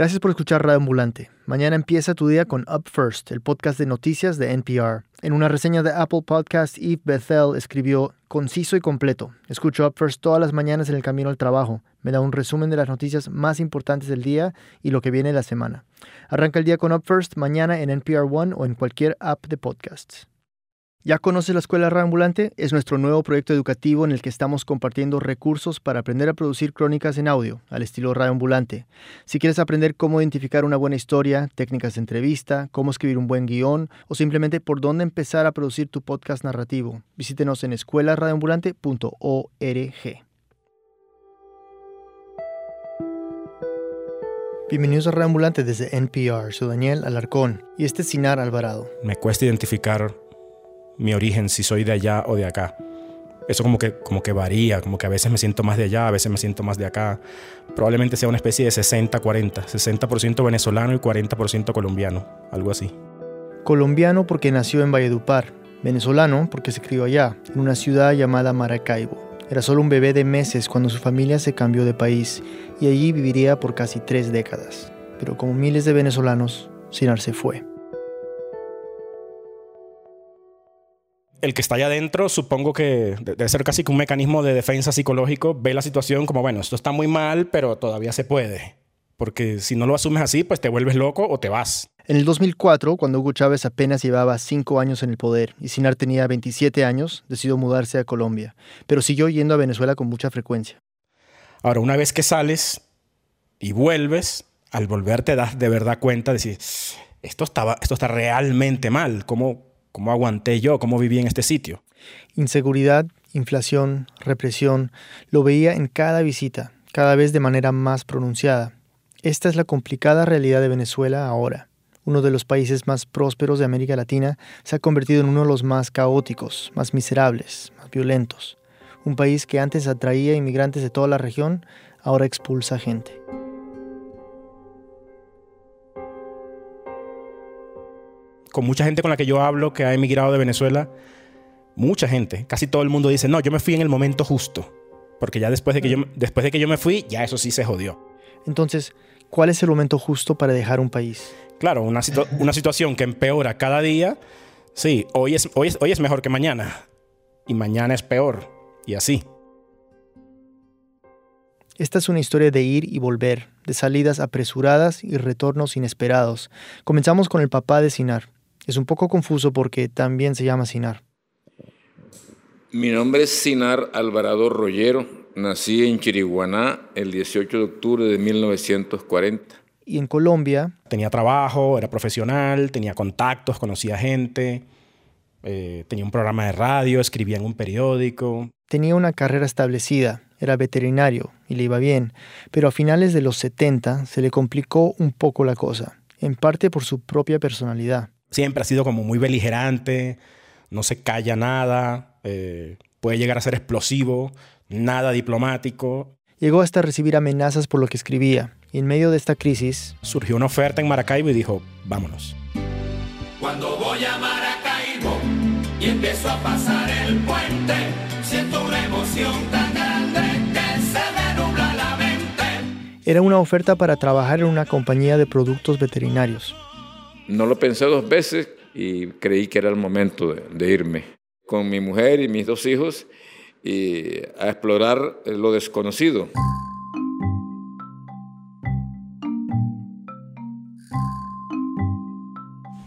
Gracias por escuchar Radio Ambulante. Mañana empieza tu día con Up First, el podcast de noticias de NPR. En una reseña de Apple Podcast, Eve Bethel escribió conciso y completo. Escucho Up First todas las mañanas en el camino al trabajo. Me da un resumen de las noticias más importantes del día y lo que viene la semana. Arranca el día con Up First mañana en NPR One o en cualquier app de podcasts. ¿Ya conoces la Escuela Reambulante? Es nuestro nuevo proyecto educativo en el que estamos compartiendo recursos para aprender a producir crónicas en audio, al estilo Reambulante. Si quieres aprender cómo identificar una buena historia, técnicas de entrevista, cómo escribir un buen guion o simplemente por dónde empezar a producir tu podcast narrativo, visítenos en escuelaradioambulante.org. Bienvenidos a Reambulante desde NPR. Soy Daniel Alarcón y este es Sinar Alvarado. Me cuesta identificar mi origen, si soy de allá o de acá. Eso como que, como que varía, como que a veces me siento más de allá, a veces me siento más de acá. Probablemente sea una especie de 60-40, 60%, venezolano y 40% colombiano, algo así. Colombiano porque nació en Valledupar, venezolano porque se crió allá, en una ciudad llamada Maracaibo. Era solo un bebé de meses cuando su familia se cambió de país y allí viviría por casi tres décadas. Pero como miles de venezolanos, Sinar se fue. El que está allá adentro, supongo que debe ser casi que un mecanismo de defensa psicológico, ve la situación como, bueno, esto está muy mal, pero todavía se puede. Porque si no lo asumes así, pues te vuelves loco o te vas. En el 2004, cuando Hugo Chávez apenas llevaba cinco años en el poder y Sinar tenía 27 años, decidió mudarse a Colombia, pero siguió yendo a Venezuela con mucha frecuencia. Ahora, una vez que sales y vuelves, al volver te das de verdad cuenta de si esto, estaba, esto está realmente mal. ¿Cómo, ¿Cómo aguanté yo? ¿Cómo viví en este sitio? Inseguridad, inflación, represión, lo veía en cada visita, cada vez de manera más pronunciada. Esta es la complicada realidad de Venezuela ahora. Uno de los países más prósperos de América Latina se ha convertido en uno de los más caóticos, más miserables, más violentos. Un país que antes atraía inmigrantes de toda la región, ahora expulsa gente. Con mucha gente con la que yo hablo que ha emigrado de Venezuela, mucha gente, casi todo el mundo dice, no, yo me fui en el momento justo, porque ya después de que yo, después de que yo me fui, ya eso sí se jodió. Entonces, ¿cuál es el momento justo para dejar un país? Claro, una, una situación que empeora cada día, sí, hoy es, hoy, hoy es mejor que mañana, y mañana es peor, y así. Esta es una historia de ir y volver, de salidas apresuradas y retornos inesperados. Comenzamos con el papá de Sinar, es un poco confuso porque también se llama Sinar. Mi nombre es Sinar Alvarado Rollero. Nací en Chiriguaná el 18 de octubre de 1940. Y en Colombia... Tenía trabajo, era profesional, tenía contactos, conocía gente, eh, tenía un programa de radio, escribía en un periódico. Tenía una carrera establecida, era veterinario y le iba bien, pero a finales de los 70 se le complicó un poco la cosa, en parte por su propia personalidad siempre ha sido como muy beligerante, no se calla nada, eh, puede llegar a ser explosivo, nada diplomático. Llegó hasta recibir amenazas por lo que escribía, y en medio de esta crisis... Surgió una oferta en Maracaibo y dijo, vámonos. Cuando voy a Maracaibo y empiezo a pasar el puente, siento una emoción tan grande que se me nubla la mente. Era una oferta para trabajar en una compañía de productos veterinarios. No lo pensé dos veces y creí que era el momento de, irme con mi mujer y mis dos hijos y a explorar lo desconocido.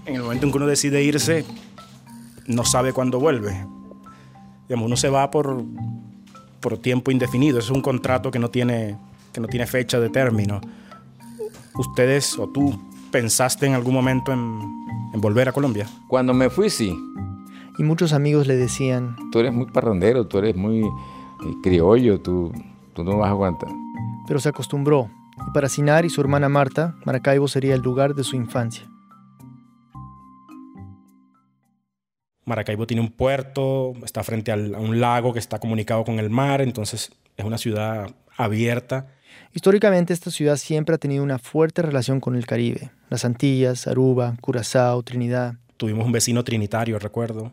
En el momento en que uno decide irse, no sabe cuándo vuelve. Digamos, uno se va por, por tiempo indefinido. Es un contrato que no tiene, que no tiene fecha de término. Ustedes o tú pensaste en algún momento en, volver a Colombia? Cuando me fui, sí. Y muchos amigos le decían... Tú eres muy parrandero, tú eres muy eh, criollo, tú, tú no vas a aguantar. Pero se acostumbró. Y para Sinar y su hermana Marta, Maracaibo sería el lugar de su infancia. Maracaibo tiene un puerto, está frente a un lago que está comunicado con el mar, entonces es una ciudad abierta Históricamente esta ciudad siempre ha tenido una fuerte relación con el Caribe, las Antillas, Aruba, Curazao, Trinidad. Tuvimos un vecino trinitario, recuerdo,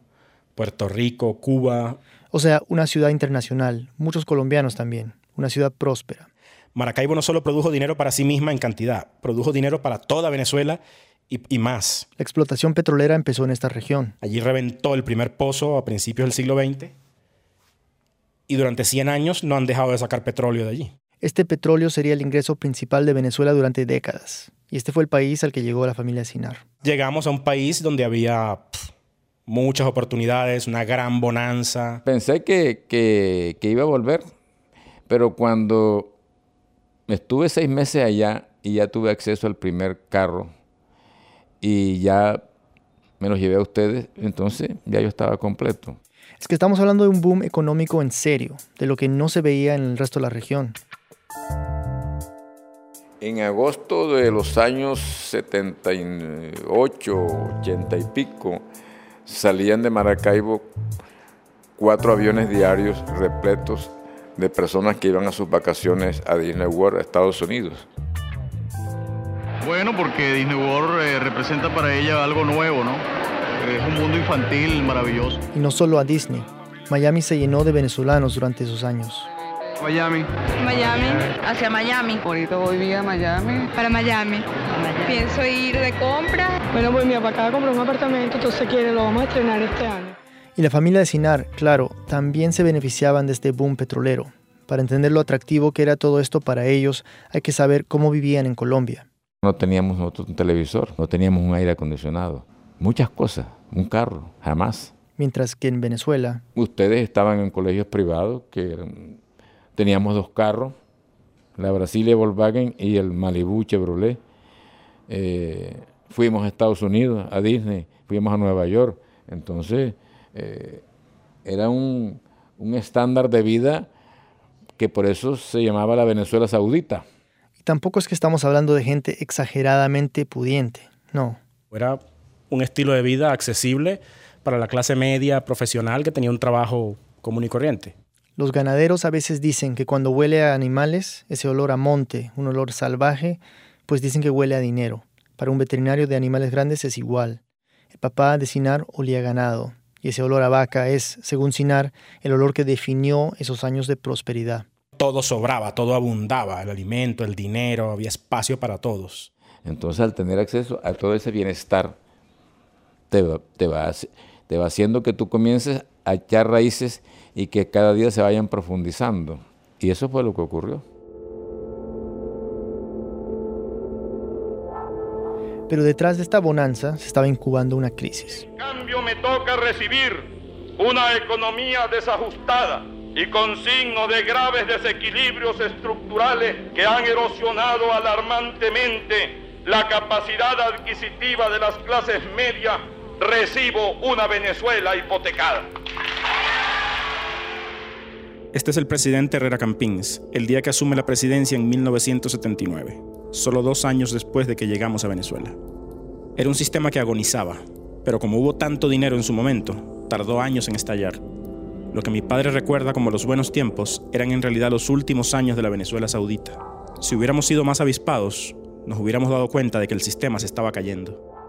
Puerto Rico, Cuba. O sea, una ciudad internacional, muchos colombianos también, una ciudad próspera. Maracaibo no solo produjo dinero para sí misma en cantidad, produjo dinero para toda Venezuela y, y, más. La explotación petrolera empezó en esta región. Allí reventó el primer pozo a principios del siglo XX y durante 100 años no han dejado de sacar petróleo de allí. Este petróleo sería el ingreso principal de Venezuela durante décadas. Y este fue el país al que llegó la familia Sinar. Llegamos a un país donde había pff, muchas oportunidades, una gran bonanza. Pensé que, que, que iba a volver, pero cuando estuve seis meses allá y ya tuve acceso al primer carro y ya me los llevé a ustedes, entonces ya yo estaba completo. Es que estamos hablando de un boom económico en serio, de lo que no se veía en el resto de la región. En agosto de los años 78, 80 y pico, salían de Maracaibo cuatro aviones diarios repletos de personas que iban a sus vacaciones a Disney World, a Estados Unidos. Bueno, porque Disney World eh, representa para ella algo nuevo, ¿no? Es un mundo infantil maravilloso. Y no solo a Disney. Miami se llenó de venezolanos durante esos años. Miami. Miami, hacia Miami. Ahorita voy vía Miami. Para Miami. Pienso ir de compra. Bueno, pues mi papá acaba de comprar un apartamento, entonces quiere, lo vamos a estrenar este año. Y la familia de Sinar, claro, también se beneficiaban de este boom petrolero. Para entender lo atractivo que era todo esto para ellos, hay que saber cómo vivían en Colombia. No teníamos nosotros un televisor, no teníamos un aire acondicionado, muchas cosas, un carro, jamás. Mientras que en Venezuela... Ustedes estaban en colegios privados que eran, teníamos dos carros, la Brasilia Volkswagen y el Malibu Chevrolet. Eh, fuimos a Estados Unidos, a Disney, fuimos a Nueva York. Entonces, eh, era un, un estándar de vida que por eso se llamaba la Venezuela Saudita. Y tampoco es que estamos hablando de gente exageradamente pudiente, no. Era un estilo de vida accesible para la clase media profesional que tenía un trabajo común y corriente. Los ganaderos a veces dicen que cuando huele a animales, ese olor a monte, un olor salvaje, pues dicen que huele a dinero. Para un veterinario de animales grandes es igual. El papá de Sinar olía a ganado, y ese olor a vaca es, según Sinar, el olor que definió esos años de prosperidad. Todo sobraba, todo abundaba, el alimento, el dinero, había espacio para todos. Entonces, al tener acceso a todo ese bienestar, te va, te va, te va haciendo que tú comiences a echar raíces y que cada día se vayan profundizando. Y eso fue lo que ocurrió. Pero detrás de esta bonanza se estaba incubando una crisis. En cambio me toca recibir una economía desajustada y con signos de graves desequilibrios estructurales que han erosionado alarmantemente la capacidad adquisitiva de las clases medias, recibo una Venezuela hipotecada. Este es el presidente Herrera Campins, el día que asume la presidencia en 1979, solo dos años después de que llegamos a Venezuela. Era un sistema que agonizaba, pero como hubo tanto dinero en su momento, tardó años en estallar. Lo que mi padre recuerda como los buenos tiempos eran en realidad los últimos años de la Venezuela saudita. Si hubiéramos sido más avispados, nos hubiéramos dado cuenta de que el sistema se estaba cayendo.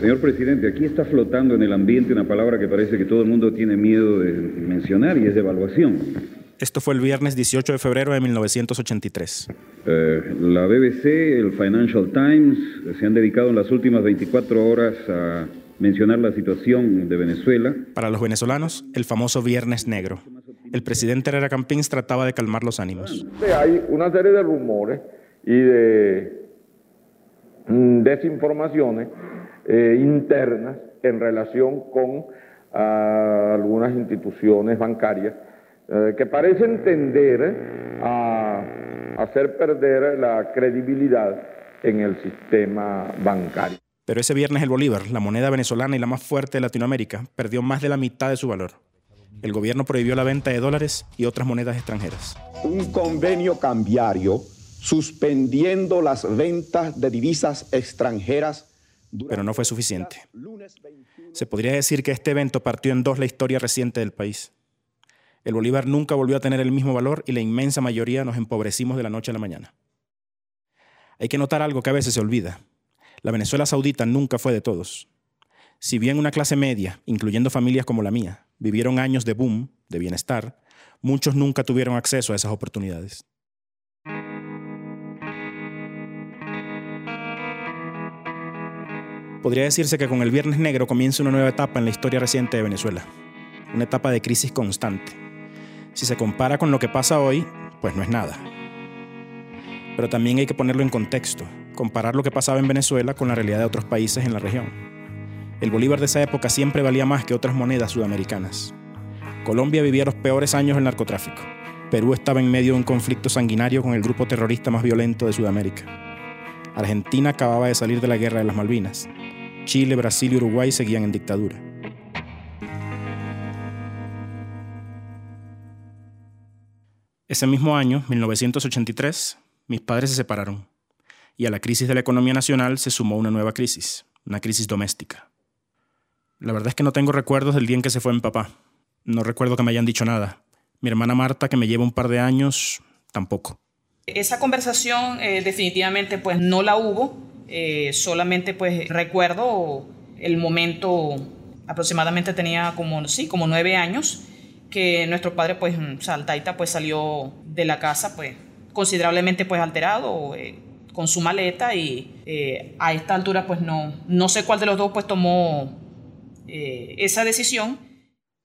Señor presidente, aquí está flotando en el ambiente una palabra que parece que todo el mundo tiene miedo de mencionar y es devaluación. Esto fue el viernes 18 de febrero de 1983. Eh, la BBC, el Financial Times se han dedicado en las últimas 24 horas a mencionar la situación de Venezuela. Para los venezolanos, el famoso Viernes Negro. El presidente Herrera Campins trataba de calmar los ánimos. Hay una serie de rumores y de mm, desinformaciones eh, internas en relación con ah, algunas instituciones bancarias eh, que parecen tender a hacer perder la credibilidad en el sistema bancario. Pero ese viernes el Bolívar, la moneda venezolana y la más fuerte de Latinoamérica, perdió más de la mitad de su valor. El gobierno prohibió la venta de dólares y otras monedas extranjeras. Un convenio cambiario suspendiendo las ventas de divisas extranjeras pero no fue suficiente. Se podría decir que este evento partió en dos la historia reciente del país. El bolívar nunca volvió a tener el mismo valor y la inmensa mayoría nos empobrecimos de la noche a la mañana. Hay que notar algo que a veces se olvida. La Venezuela saudita nunca fue de todos. Si bien una clase media, incluyendo familias como la mía, vivieron años de boom, de bienestar, muchos nunca tuvieron acceso a esas oportunidades. Podría decirse que con el Viernes Negro comienza una nueva etapa en la historia reciente de Venezuela, una etapa de crisis constante. Si se compara con lo que pasa hoy, pues no es nada. Pero también hay que ponerlo en contexto, comparar lo que pasaba en Venezuela con la realidad de otros países en la región. El bolívar de esa época siempre valía más que otras monedas sudamericanas. Colombia vivía los peores años del narcotráfico. Perú estaba en medio de un conflicto sanguinario con el grupo terrorista más violento de Sudamérica. Argentina acababa de salir de la guerra de las Malvinas. Chile, Brasil y Uruguay seguían en dictadura. Ese mismo año, 1983, mis padres se separaron y a la crisis de la economía nacional se sumó una nueva crisis, una crisis doméstica. La verdad es que no tengo recuerdos del día en que se fue mi papá. No recuerdo que me hayan dicho nada. Mi hermana Marta, que me lleva un par de años, tampoco. Esa conversación eh, definitivamente pues no la hubo. Eh, solamente pues recuerdo el momento, aproximadamente tenía como, sí, como nueve años, que nuestro padre pues, Saltaita pues salió de la casa pues considerablemente pues alterado eh, con su maleta y eh, a esta altura pues no, no sé cuál de los dos pues tomó esa decisión.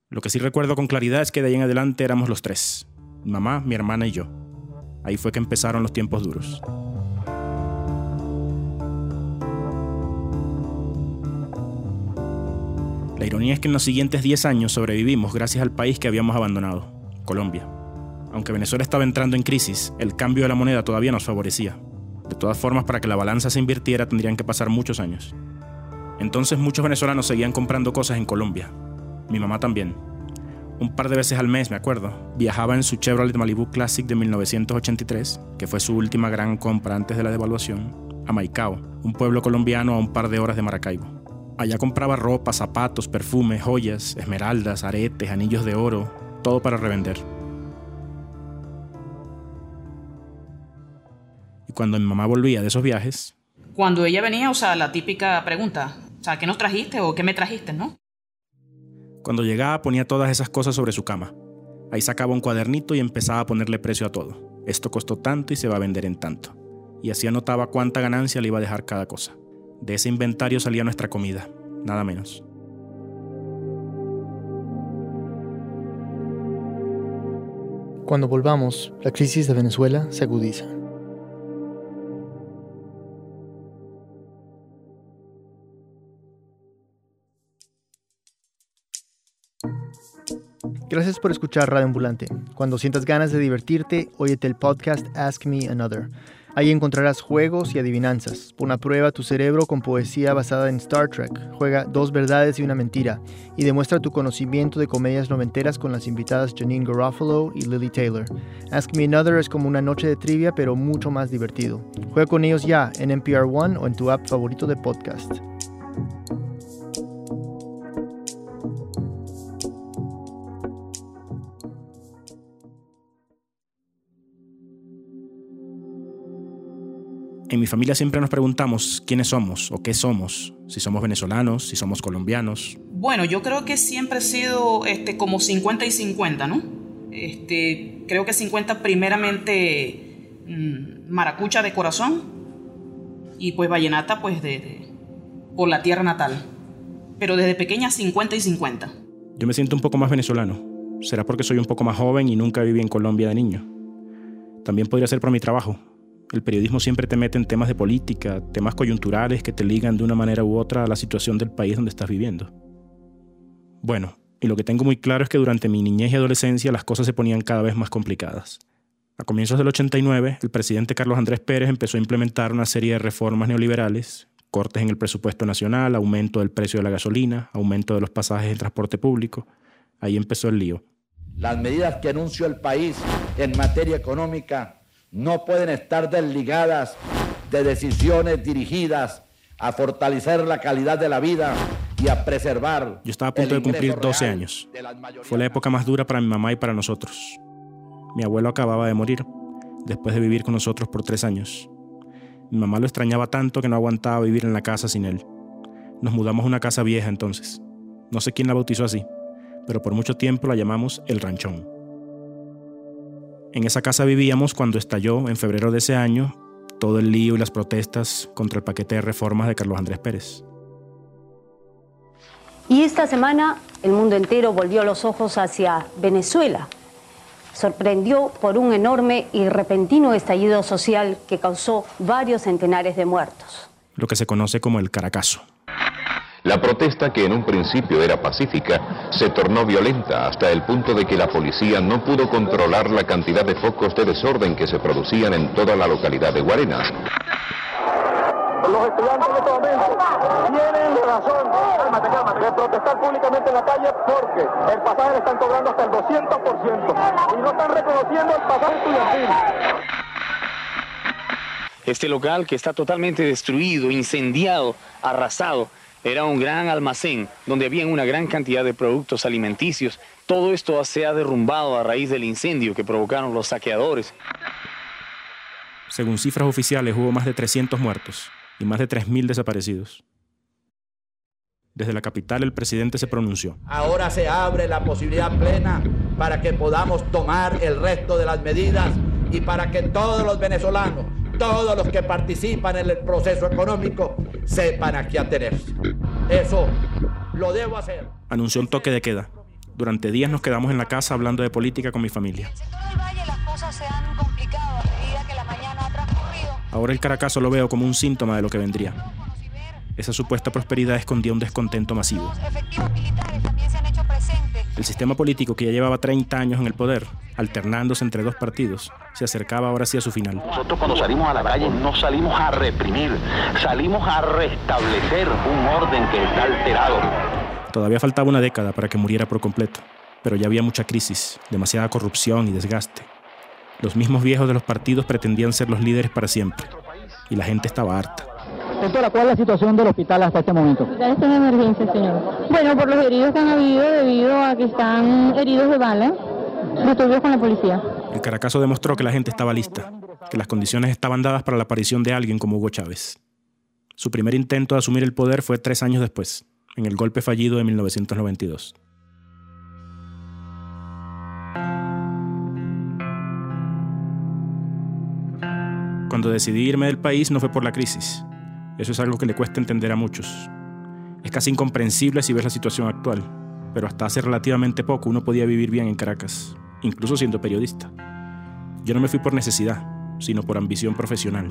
Lo que sí recuerdo con claridad es que de ahí en adelante éramos los tres, mamá, mi hermana y yo. Ahí fue que empezaron los tiempos duros. Ironía es que en los siguientes 10 años sobrevivimos gracias al país que habíamos abandonado, Colombia. Aunque Venezuela estaba entrando en crisis, el cambio de la moneda todavía nos favorecía. De todas formas, para que la balanza se invirtiera tendrían que pasar muchos años. Entonces muchos venezolanos seguían comprando cosas en Colombia. Mi mamá también. Un par de veces al mes, me acuerdo, viajaba en su Chevrolet Malibu Classic de 1983, que fue su última gran compra antes de la devaluación, a Maicao, un pueblo colombiano a un par de horas de Maracaibo. Allá compraba ropa, zapatos, perfumes, joyas, esmeraldas, aretes, anillos de oro, todo para revender. Y cuando mi mamá volvía de esos viajes... Cuando ella venía, o sea, la típica pregunta, o sea, ¿qué nos trajiste o qué me trajiste, no? Cuando llegaba ponía todas esas cosas sobre su cama. Ahí sacaba un cuadernito y empezaba a ponerle precio a todo. Esto costó tanto y se va a vender en tanto. Y así anotaba cuánta ganancia le iba a dejar cada cosa. De ese inventario salía nuestra comida, nada menos. Cuando volvamos, la crisis de Venezuela se agudiza. Gracias por escuchar Radio Ambulante. Cuando sientas ganas de divertirte, óyete el podcast Ask Me Another Ahí encontrarás juegos y adivinanzas. Pon a prueba tu cerebro con poesía basada en Star Trek. Juega dos verdades y una mentira. Y demuestra tu conocimiento de comedias noventeras con las invitadas Janine Garofalo y Lily Taylor. Ask Me Another es como una noche de trivia, pero mucho más divertido. Juega con ellos ya en NPR One o en tu app favorito de podcast. En mi familia siempre nos preguntamos quiénes somos o qué somos, si somos venezolanos, si somos colombianos. Bueno, yo creo que siempre he sido este, como 50 y 50, ¿no? Este, creo que 50 primeramente mm, maracucha de corazón y pues vallenata pues de, por la tierra natal. Pero desde pequeña 50 y 50. Yo me siento un poco más venezolano. Será porque soy un poco más joven y nunca viví en Colombia de niño. También podría ser por mi trabajo. El periodismo siempre te mete en temas de política, temas coyunturales que te ligan de una manera u otra a la situación del país donde estás viviendo. Bueno, y lo que tengo muy claro es que durante mi niñez y adolescencia las cosas se ponían cada vez más complicadas. A comienzos del 89, el presidente Carlos Andrés Pérez empezó a implementar una serie de reformas neoliberales, cortes en el presupuesto nacional, aumento del precio de la gasolina, aumento de los pasajes en transporte público. Ahí empezó el lío. Las medidas que anunció el país en materia económica no pueden estar desligadas de decisiones dirigidas a fortalecer la calidad de la vida y a preservar. Yo estaba a punto de cumplir 12 años. Fue la época más dura para mi mamá y para nosotros. Mi abuelo acababa de morir, después de vivir con nosotros por tres años. Mi mamá lo extrañaba tanto que no aguantaba vivir en la casa sin él. Nos mudamos a una casa vieja entonces. No sé quién la bautizó así, pero por mucho tiempo la llamamos El Ranchón. En esa casa vivíamos cuando estalló, en febrero de ese año, todo el lío y las protestas contra el paquete de reformas de Carlos Andrés Pérez. Y esta semana el mundo entero volvió los ojos hacia Venezuela. Sorprendió por un enorme y repentino estallido social que causó varios centenares de muertos. Lo que se conoce como el Caracazo. La protesta, que en un principio era pacífica, se tornó violenta hasta el punto de que la policía no pudo controlar la cantidad de focos de desorden que se producían en toda la localidad de Guarenas. Los estudiantes en este momento tienen razón cálmate, cálmate, de protestar públicamente en la calle porque el pasaje le están cobrando hasta el 200% y no están reconociendo el pasaje estudiantil. Este local que está totalmente destruido, incendiado, arrasado, era un gran almacén donde había una gran cantidad de productos alimenticios. Todo esto se ha derrumbado a raíz del incendio que provocaron los saqueadores. Según cifras oficiales, hubo más de 300 muertos y más de 3.000 desaparecidos. Desde la capital el presidente se pronunció. Ahora se abre la posibilidad plena para que podamos tomar el resto de las medidas y para que todos los venezolanos, todos los que participan en el proceso económico, sepan a qué atenerse. Eso lo debo hacer. Anunció un toque de queda. Durante días nos quedamos en la casa hablando de política con mi familia. Ahora el Caracazo lo veo como un síntoma de lo que vendría. Esa supuesta prosperidad escondía un descontento masivo. El sistema político que ya llevaba 30 años en el poder, alternándose entre dos partidos, se acercaba ahora sí a su final. Nosotros cuando salimos a la calle no salimos a reprimir, salimos a restablecer un orden que está alterado. Todavía faltaba una década para que muriera por completo, pero ya había mucha crisis, demasiada corrupción y desgaste. Los mismos viejos de los partidos pretendían ser los líderes para siempre, y la gente estaba harta. Doctora, ¿cuál es la situación del hospital hasta este momento? Ya está en emergencia, señor. Bueno, por los heridos que han habido debido a que están heridos de bala, disturbios con la policía. El Caracazo demostró que la gente estaba lista, que las condiciones estaban dadas para la aparición de alguien como Hugo Chávez. Su primer intento de asumir el poder fue tres años después, en el golpe fallido de 1992. Cuando decidí irme del país no fue por la crisis, eso es algo que le cuesta entender a muchos. Es casi incomprensible si ves la situación actual, pero hasta hace relativamente poco uno podía vivir bien en Caracas, incluso siendo periodista. Yo no me fui por necesidad, sino por ambición profesional.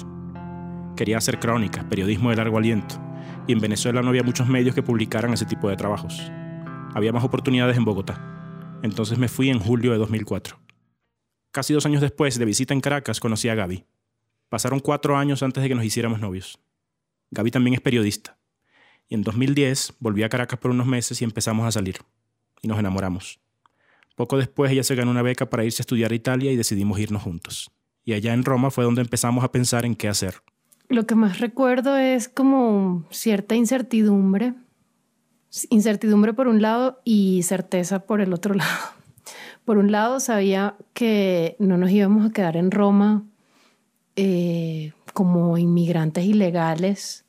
Quería hacer crónicas, periodismo de largo aliento, y en Venezuela no había muchos medios que publicaran ese tipo de trabajos. Había más oportunidades en Bogotá. Entonces me fui en julio de 2004. Casi dos años después de visita en Caracas conocí a Gaby. Pasaron cuatro años antes de que nos hiciéramos novios. Gaby también es periodista. Y en 2010 volví a Caracas por unos meses y empezamos a salir. Y nos enamoramos. Poco después ella se ganó una beca para irse a estudiar a Italia y decidimos irnos juntos. Y allá en Roma fue donde empezamos a pensar en qué hacer. Lo que más recuerdo es como cierta incertidumbre. Incertidumbre por un lado y certeza por el otro lado. Por un lado sabía que no nos íbamos a quedar en Roma eh, como inmigrantes ilegales.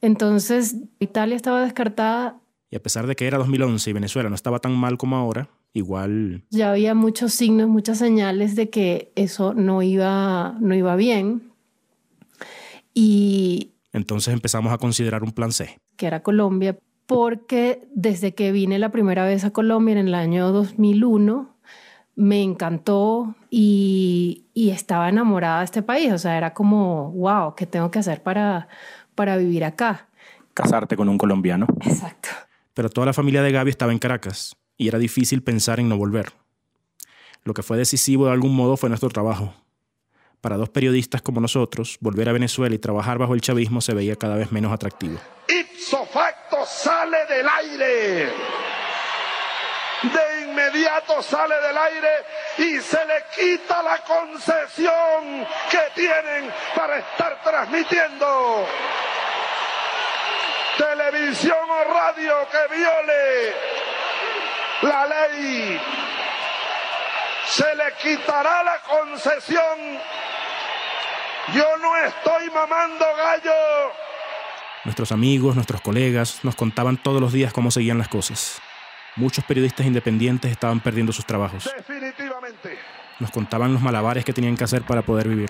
Entonces, Italia estaba descartada. Y a pesar de que era 2011 y Venezuela no estaba tan mal como ahora, igual... Ya había muchos signos, muchas señales de que eso no iba, no iba bien. Y... Entonces empezamos a considerar un plan C. Que era Colombia, porque desde que vine la primera vez a Colombia en el año 2001, me encantó y, y, estaba enamorada de este país. O sea, era como, wow, ¿qué tengo que hacer para, para vivir acá? Casarte con un colombiano. Exacto. Pero toda la familia de Gaby estaba en Caracas y era difícil pensar en no volver. Lo que fue decisivo de algún modo fue nuestro trabajo. Para dos periodistas como nosotros, volver a Venezuela y trabajar bajo el chavismo se veía cada vez menos atractivo. Ipso facto sale del aire de inmediato sale del aire y se le quita la concesión que tienen para estar transmitiendo televisión o radio que viole la ley. Se le quitará la concesión. Yo no estoy mamando gallo. Nuestros amigos, nuestros colegas nos contaban todos los días cómo seguían las cosas. Muchos periodistas independientes estaban perdiendo sus trabajos. Definitivamente. Nos contaban los malabares que tenían que hacer para poder vivir.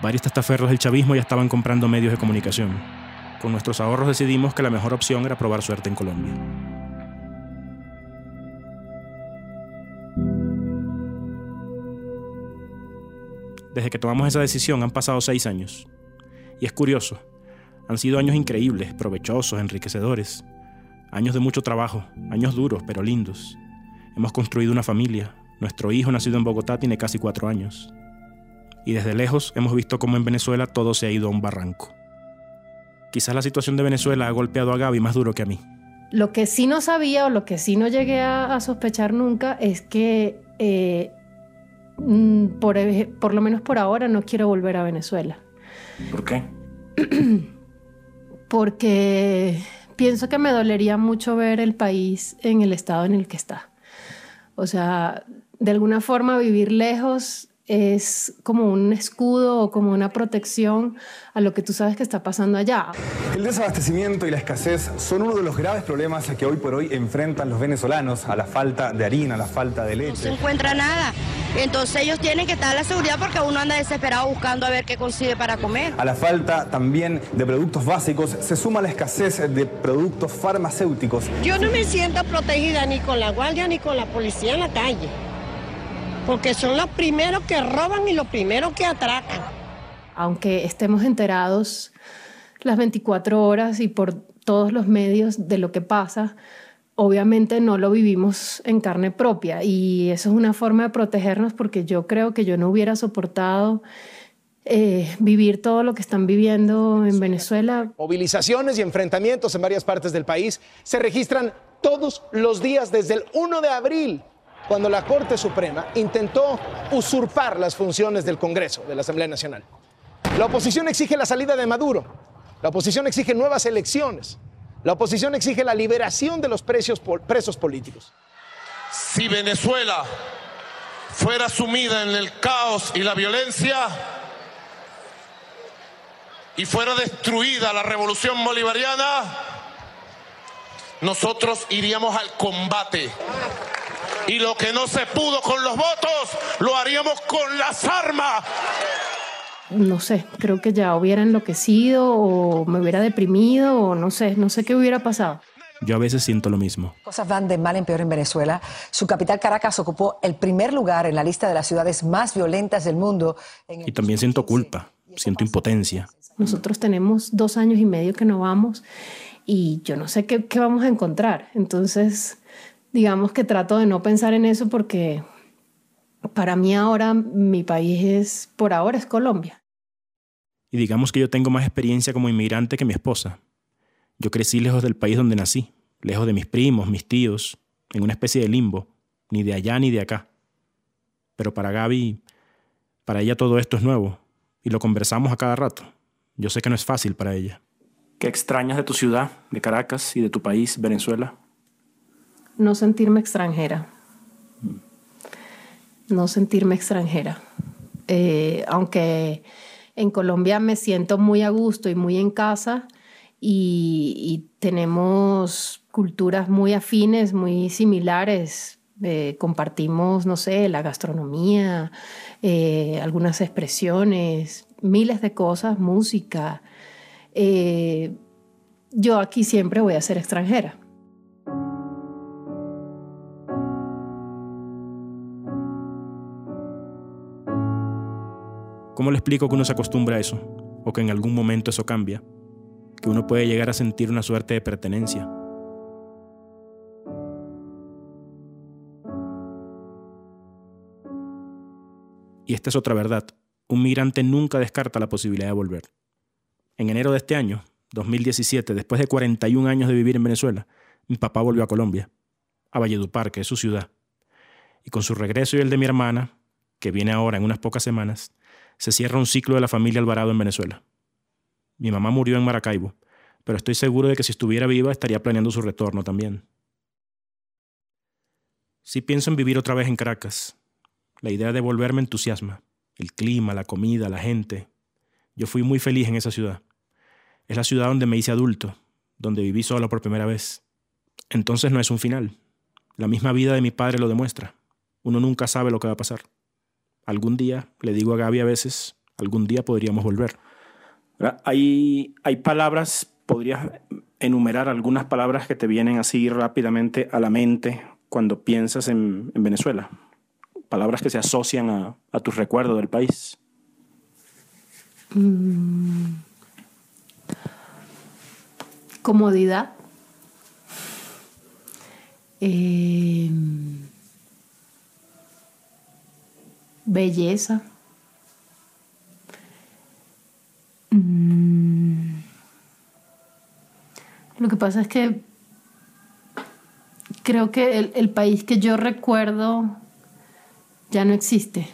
Varios testaferros del chavismo ya estaban comprando medios de comunicación. Con nuestros ahorros decidimos que la mejor opción era probar suerte en Colombia. Desde que tomamos esa decisión han pasado seis años. Y es curioso, han sido años increíbles, provechosos, enriquecedores. Años de mucho trabajo, años duros, pero lindos. Hemos construido una familia. Nuestro hijo nacido en Bogotá tiene casi cuatro años. Y desde lejos hemos visto cómo en Venezuela todo se ha ido a un barranco. Quizás la situación de Venezuela ha golpeado a Gaby más duro que a mí. Lo que sí no sabía o lo que sí no llegué a, a sospechar nunca es que, eh, mm, por, ej- por lo menos por ahora, no quiero volver a Venezuela. ¿Por qué? Porque pienso que me dolería mucho ver el país en el estado en el que está. O sea, de alguna forma vivir lejos es como un escudo o como una protección a lo que tú sabes que está pasando allá. El desabastecimiento y la escasez son uno de los graves problemas que hoy por hoy enfrentan los venezolanos a la falta de harina, a la falta de no se leche. encuentra nada. Entonces ellos tienen que estar a la seguridad porque uno anda desesperado buscando a ver qué consigue para comer. A la falta también de productos básicos se suma la escasez de productos farmacéuticos. Yo no me siento protegida ni con la guardia ni con la policía en la calle, porque son los primeros que roban y los primeros que atracan. aunque estemos enterados las 24 horas y por todos los medios de lo que pasa, obviamente no lo vivimos en carne propia y eso es una forma de protegernos porque yo creo que yo no hubiera soportado eh, vivir todo lo que están viviendo en Venezuela. Movilizaciones y enfrentamientos en varias partes del país se registran todos los días desde el 1 de abril, cuando la Corte Suprema intentó usurpar las funciones del Congreso, de la Asamblea Nacional. La oposición exige la salida de Maduro, la oposición exige nuevas elecciones, la oposición exige la liberación de los presos políticos. Si Venezuela fuera sumida en el caos y la violencia y fuera destruida la revolución bolivariana, nosotros iríamos al combate. Y lo que no se pudo con los votos, lo haríamos con las armas. No sé, creo que ya hubiera enloquecido o me hubiera deprimido o no sé, no sé qué hubiera pasado. Yo a veces siento lo mismo. Cosas van de mal en peor en Venezuela. Su capital Caracas ocupó el primer lugar en la lista de las ciudades más violentas del mundo. En Y también siento culpa, siento impotencia. Nosotros tenemos dos años y medio que no vamos y yo no sé qué, qué vamos a encontrar. Entonces, digamos que trato de no pensar en eso porque para mí ahora mi país es, por ahora es Colombia. Y digamos que yo tengo más experiencia como inmigrante que mi esposa. Yo crecí lejos del país donde nací, lejos de mis primos, mis tíos, en una especie de limbo, ni de allá ni de acá. Pero para Gaby, para ella todo esto es nuevo, y lo conversamos a cada rato. Yo sé que no es fácil para ella. ¿Qué extrañas de tu ciudad, de Caracas y de tu país, Venezuela? No sentirme extranjera. No sentirme extranjera. Eh, aunque en Colombia me siento muy a gusto y muy en casa y, tenemos culturas muy afines, muy similares. Eh, compartimos, no sé, la gastronomía, eh, algunas expresiones, miles de cosas, música. Yo aquí siempre voy a ser extranjera. ¿Cómo le explico que uno se acostumbra a eso? O que en algún momento eso cambia. Que uno puede llegar a sentir una suerte de pertenencia. Y esta es otra verdad. Un migrante nunca descarta la posibilidad de volver. En enero de este año, 2017, después de 41 años de vivir en Venezuela, mi papá volvió a Colombia, a Valledupar, que es su ciudad. Y con su regreso y el de mi hermana, que viene ahora en unas pocas semanas, se cierra un ciclo de la familia Alvarado en Venezuela. Mi mamá murió en Maracaibo, pero estoy seguro de que si estuviera viva estaría planeando su retorno también. Si pienso en vivir otra vez en Caracas, la idea de volver me entusiasma. El clima, la comida, la gente. Yo fui muy feliz en esa ciudad. Es la ciudad donde me hice adulto, donde viví solo por primera vez. Entonces no es un final. La misma vida de mi padre lo demuestra. Uno nunca sabe lo que va a pasar. Algún día, le digo a Gaby a veces, algún día podríamos volver. Hay, hay palabras, podrías enumerar algunas palabras que te vienen así rápidamente a la mente cuando piensas en, Venezuela. Palabras que se asocian a, a tus recuerdos del país. Mm. Comodidad. Eh, belleza. Mm. Lo que pasa es que creo que el, el, país que yo recuerdo ya no existe.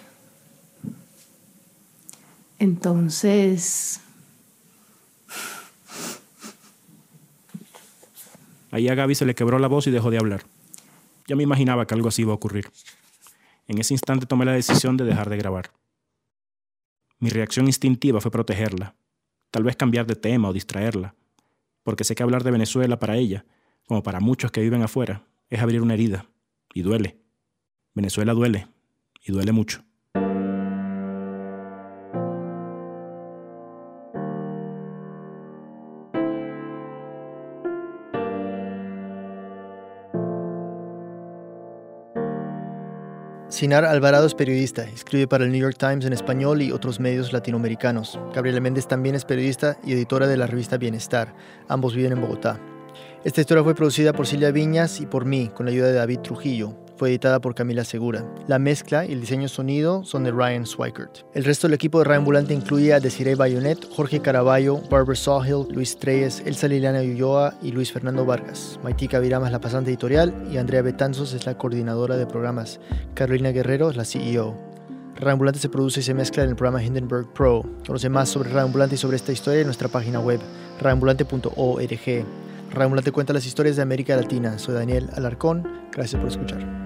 Entonces... Ahí a Gaby se le quebró la voz y dejó de hablar. Ya me imaginaba que algo así iba a ocurrir. En ese instante tomé la decisión de dejar de grabar. Mi reacción instintiva fue protegerla, tal vez cambiar de tema o distraerla, porque sé que hablar de Venezuela para ella, como para muchos que viven afuera, es abrir una herida, y duele. Venezuela duele, y duele mucho. Sinar Alvarado es periodista, escribe para el New York Times en español y otros medios latinoamericanos. Gabriela Méndez también es periodista y editora de la revista Bienestar. Ambos viven en Bogotá. Esta historia fue producida por Silvia Viñas y por mí, con la ayuda de David Trujillo. Fue editada por Camila Segura. La mezcla y el diseño sonido son de Ryan Swikert. El resto del equipo de Radio Ambulante incluye a Desiree Bayonet, Jorge Caraballo, Barbara Sawhill, Luis Treyes, Elsa Liliana Ulloa y Luis Fernando Vargas. Maitika Virama es la pasante editorial y Andrea Betanzos es la coordinadora de programas. Carolina Guerrero es la CEO. Radio Ambulante se produce y se mezcla en el programa Hindenburg Pro. Conoce más sobre Radio Ambulante y sobre esta historia en nuestra página web, radioambulante.org. Radio Ambulante cuenta las historias de América Latina. Soy Daniel Alarcón. Gracias por escuchar.